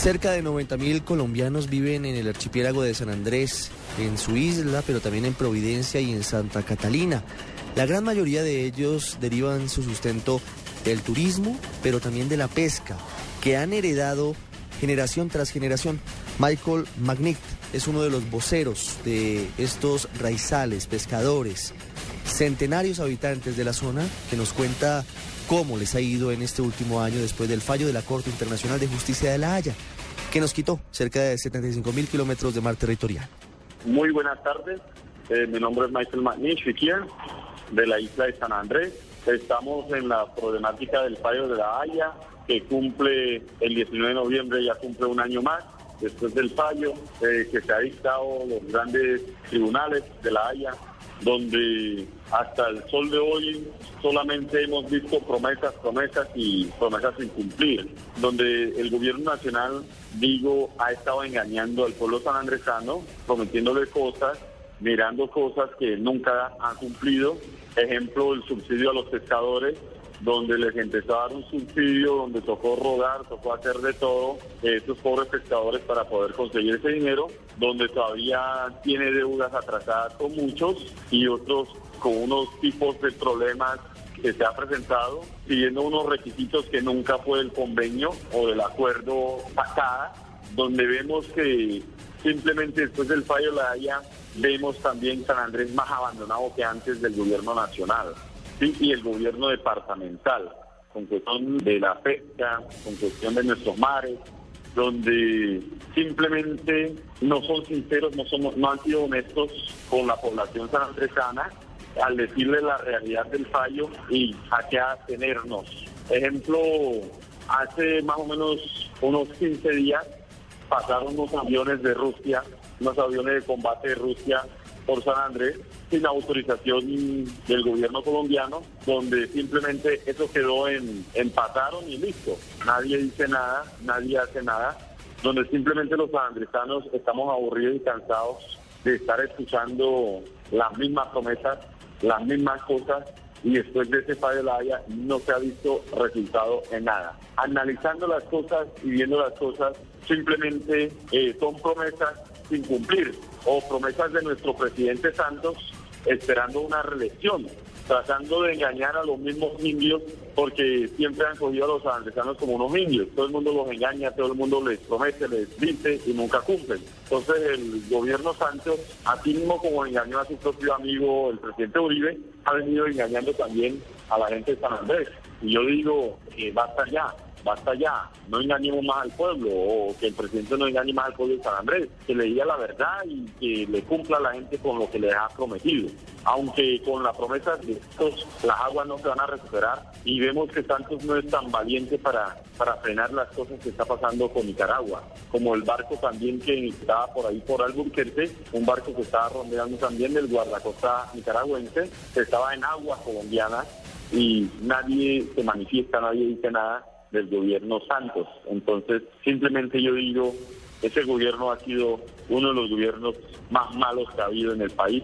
Cerca de 90.000 colombianos viven en el archipiélago de San Andrés, en su isla, pero también en Providencia y en Santa Catalina. La gran mayoría de ellos derivan su sustento del turismo, pero también de la pesca, que han heredado generación tras generación. Michael Magnitt es uno de los voceros de estos raizales, pescadores, centenarios habitantes de la zona, que nos cuenta cómo les ha ido en este último año después del fallo de la Corte Internacional de Justicia de La Haya, que nos quitó cerca de 75 mil kilómetros de mar territorial. Muy buenas tardes, eh, mi nombre es Michael Magnish, de la isla de San Andrés. Estamos en la problemática del fallo de La Haya, que cumple el 19 de noviembre, ya cumple un año más después del fallo eh, que se ha dictado los grandes tribunales de La Haya donde hasta el sol de hoy solamente hemos visto promesas, promesas y promesas sin cumplir, donde el gobierno nacional, digo, ha estado engañando al pueblo sanandresano, prometiéndole cosas, mirando cosas que nunca han cumplido. Ejemplo, el subsidio a los pescadores, donde les empezó a dar un subsidio, donde tocó rodar, tocó hacer de todo, estos pobres pescadores para poder conseguir ese dinero, donde todavía tiene deudas atrasadas con muchos y otros con unos tipos de problemas que se ha presentado, siguiendo unos requisitos que nunca fue el convenio o del acuerdo pasada, donde vemos que simplemente después del fallo la Haya vemos también San Andrés más abandonado que antes del gobierno nacional y el gobierno departamental, con cuestión de la pesca, con cuestión de nuestros mares, donde simplemente no son sinceros, no, somos, no han sido honestos con la población sanandresana al decirle la realidad del fallo y a qué atenernos. Ejemplo, hace más o menos unos 15 días pasaron unos aviones de Rusia, unos aviones de combate de Rusia por San Andrés sin autorización del gobierno colombiano, donde simplemente eso quedó en empataron y listo. Nadie dice nada, nadie hace nada, donde simplemente los sanandresanos estamos aburridos y cansados de estar escuchando las mismas promesas, las mismas cosas y después de ese fallo de la Haya no se ha visto resultado en nada. Analizando las cosas y viendo las cosas, simplemente eh, son promesas sin cumplir o promesas de nuestro presidente Santos esperando una reelección, tratando de engañar a los mismos indios porque siempre han cogido a los andresanos como unos indios. Todo el mundo los engaña, todo el mundo les promete, les dice y nunca cumplen. Entonces el gobierno Santos, así mismo como engañó a su propio amigo el presidente Uribe, ha venido engañando también a la gente de San Andrés. Y yo digo, que basta ya, basta ya, no engañemos más al pueblo o que el presidente no engañe más al pueblo de San Andrés, que le diga la verdad y que le cumpla a la gente con lo que le ha prometido. Aunque con la promesa de estos las aguas no se van a recuperar y vemos que Santos no es tan valiente para, para frenar las cosas que está pasando con Nicaragua, como el barco también que estaba por ahí por Alburquerque, un barco que estaba rondeando también del guardacosta nicaragüense, que estaba en aguas colombianas y nadie se manifiesta, nadie dice nada del gobierno Santos. Entonces, simplemente yo digo, ese gobierno ha sido uno de los gobiernos más malos que ha habido en el país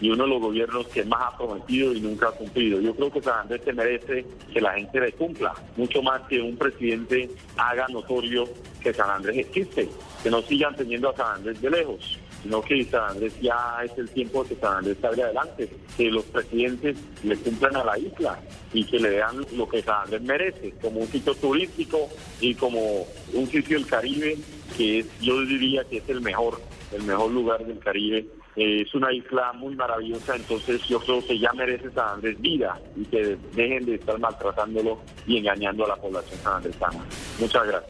y uno de los gobiernos que más ha prometido y nunca ha cumplido. Yo creo que San Andrés se merece que la gente le cumpla, mucho más que un presidente haga notorio que San Andrés existe, que no sigan teniendo a San Andrés de lejos sino que San Andrés ya es el tiempo que San Andrés salga adelante, que los presidentes le cumplan a la isla y que le den lo que San Andrés merece, como un sitio turístico y como un sitio del Caribe que es, yo diría que es el mejor, el mejor lugar del Caribe. Eh, es una isla muy maravillosa, entonces yo creo que ya merece San Andrés vida y que dejen de estar maltratándolo y engañando a la población sanandresana. Muchas gracias.